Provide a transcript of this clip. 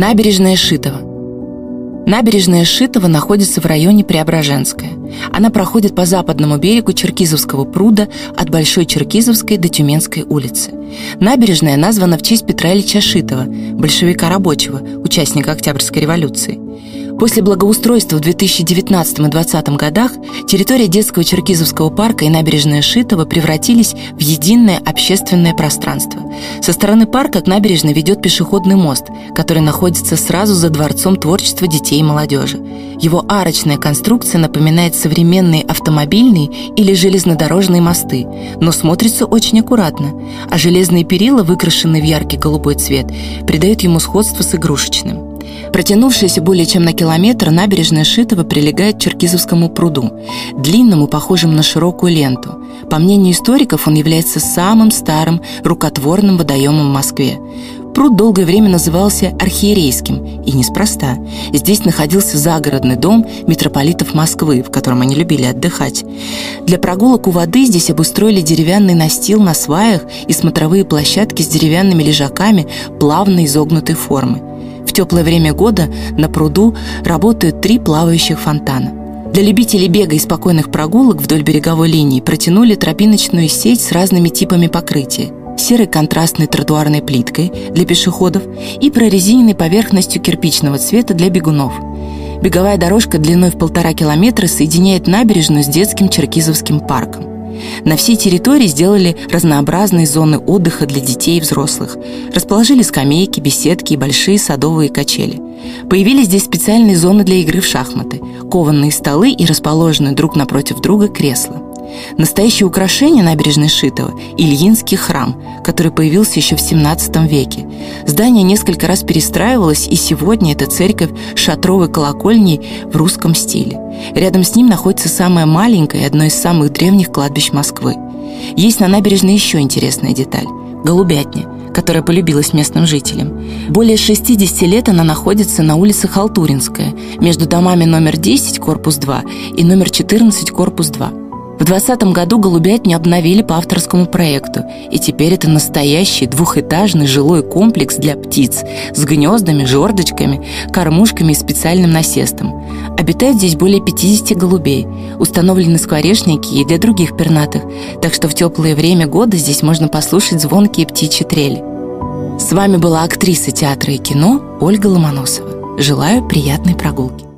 Набережная Шитова. Набережная Шитова находится в районе Преображенская. Она проходит по западному берегу Черкизовского пруда от Большой Черкизовской до Тюменской улицы. Набережная названа в честь Петра Ильича Шитова, большевика рабочего, участника Октябрьской революции. После благоустройства в 2019 и 2020 годах территория детского Черкизовского парка и набережная Шитова превратились в единое общественное пространство. Со стороны парка к набережной ведет пешеходный мост, который находится сразу за Дворцом творчества детей и молодежи. Его арочная конструкция напоминает современные автомобильные или железнодорожные мосты, но смотрится очень аккуратно, а железные перила, выкрашенные в яркий голубой цвет, придают ему сходство с игрушечным. Протянувшаяся более чем на километр, набережная Шитова прилегает к Черкизовскому пруду, длинному, похожему на широкую ленту. По мнению историков, он является самым старым рукотворным водоемом в Москве. Пруд долгое время назывался Архиерейским, и неспроста. Здесь находился загородный дом митрополитов Москвы, в котором они любили отдыхать. Для прогулок у воды здесь обустроили деревянный настил на сваях и смотровые площадки с деревянными лежаками плавно изогнутой формы. В теплое время года на пруду работают три плавающих фонтана. Для любителей бега и спокойных прогулок вдоль береговой линии протянули тропиночную сеть с разными типами покрытия серой контрастной тротуарной плиткой для пешеходов и прорезиненной поверхностью кирпичного цвета для бегунов. Беговая дорожка длиной в полтора километра соединяет набережную с детским Черкизовским парком. На всей территории сделали разнообразные зоны отдыха для детей и взрослых. Расположили скамейки, беседки и большие садовые качели. Появились здесь специальные зоны для игры в шахматы, кованные столы и расположенные друг напротив друга кресла. Настоящее украшение набережной Шитова – Ильинский храм, который появился еще в 17 веке. Здание несколько раз перестраивалось, и сегодня это церковь шатровой колокольней в русском стиле. Рядом с ним находится самое маленькое и одно из самых древних кладбищ Москвы. Есть на набережной еще интересная деталь – голубятня – которая полюбилась местным жителям. Более 60 лет она находится на улице Халтуринская, между домами номер 10, корпус 2, и номер 14, корпус 2. В 2020 году голубятню обновили по авторскому проекту, и теперь это настоящий двухэтажный жилой комплекс для птиц с гнездами, жердочками, кормушками и специальным насестом. Обитает здесь более 50 голубей, установлены скворечники и для других пернатых, так что в теплое время года здесь можно послушать звонкие птичьи трели. С вами была актриса театра и кино Ольга Ломоносова. Желаю приятной прогулки.